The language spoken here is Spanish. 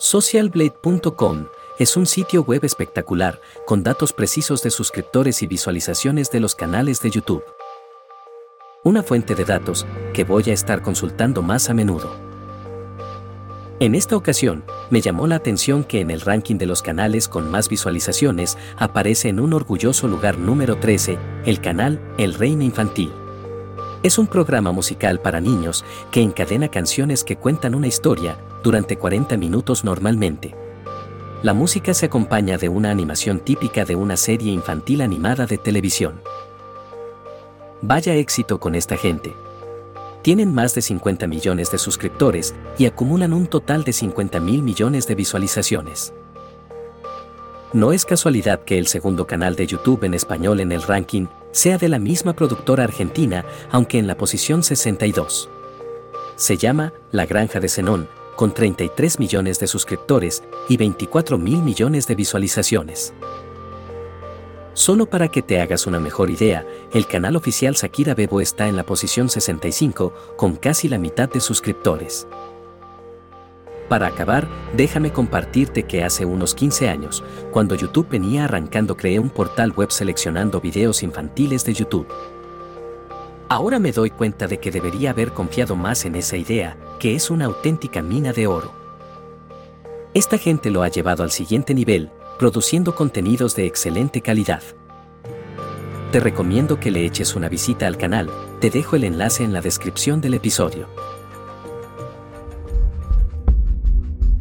Socialblade.com es un sitio web espectacular con datos precisos de suscriptores y visualizaciones de los canales de YouTube. Una fuente de datos que voy a estar consultando más a menudo. En esta ocasión, me llamó la atención que en el ranking de los canales con más visualizaciones aparece en un orgulloso lugar número 13 el canal El Reino Infantil. Es un programa musical para niños que encadena canciones que cuentan una historia durante 40 minutos normalmente. La música se acompaña de una animación típica de una serie infantil animada de televisión. Vaya éxito con esta gente. Tienen más de 50 millones de suscriptores y acumulan un total de 50 mil millones de visualizaciones. No es casualidad que el segundo canal de YouTube en español en el ranking sea de la misma productora argentina, aunque en la posición 62. Se llama La Granja de Zenón, con 33 millones de suscriptores y 24 mil millones de visualizaciones. Solo para que te hagas una mejor idea, el canal oficial Shakira Bebo está en la posición 65, con casi la mitad de suscriptores. Para acabar, déjame compartirte que hace unos 15 años, cuando YouTube venía arrancando, creé un portal web seleccionando videos infantiles de YouTube. Ahora me doy cuenta de que debería haber confiado más en esa idea, que es una auténtica mina de oro. Esta gente lo ha llevado al siguiente nivel, produciendo contenidos de excelente calidad. Te recomiendo que le eches una visita al canal, te dejo el enlace en la descripción del episodio.